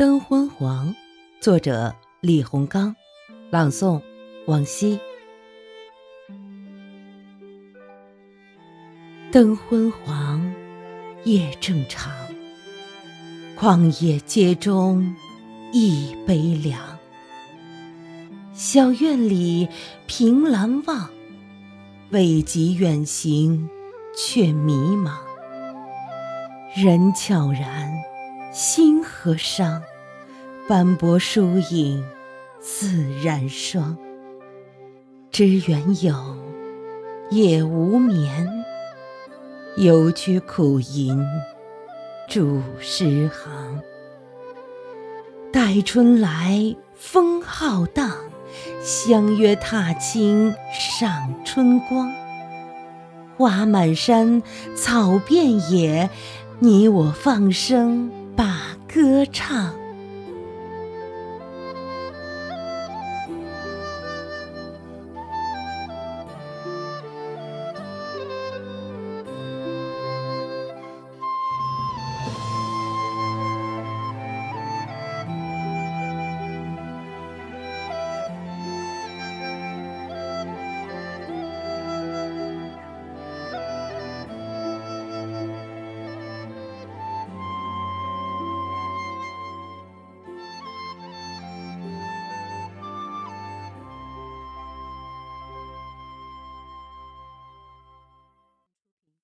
灯昏黄，作者李洪刚，朗诵王希。灯昏黄，夜正长，旷野街中一杯凉。小院里凭栏望，未及远行却迷茫。人悄然，心何伤？斑驳疏影自然霜。知远有，夜无眠。犹觉苦吟著诗行。待春来风浩荡，相约踏青赏春光。花满山，草遍野，你我放声把歌唱。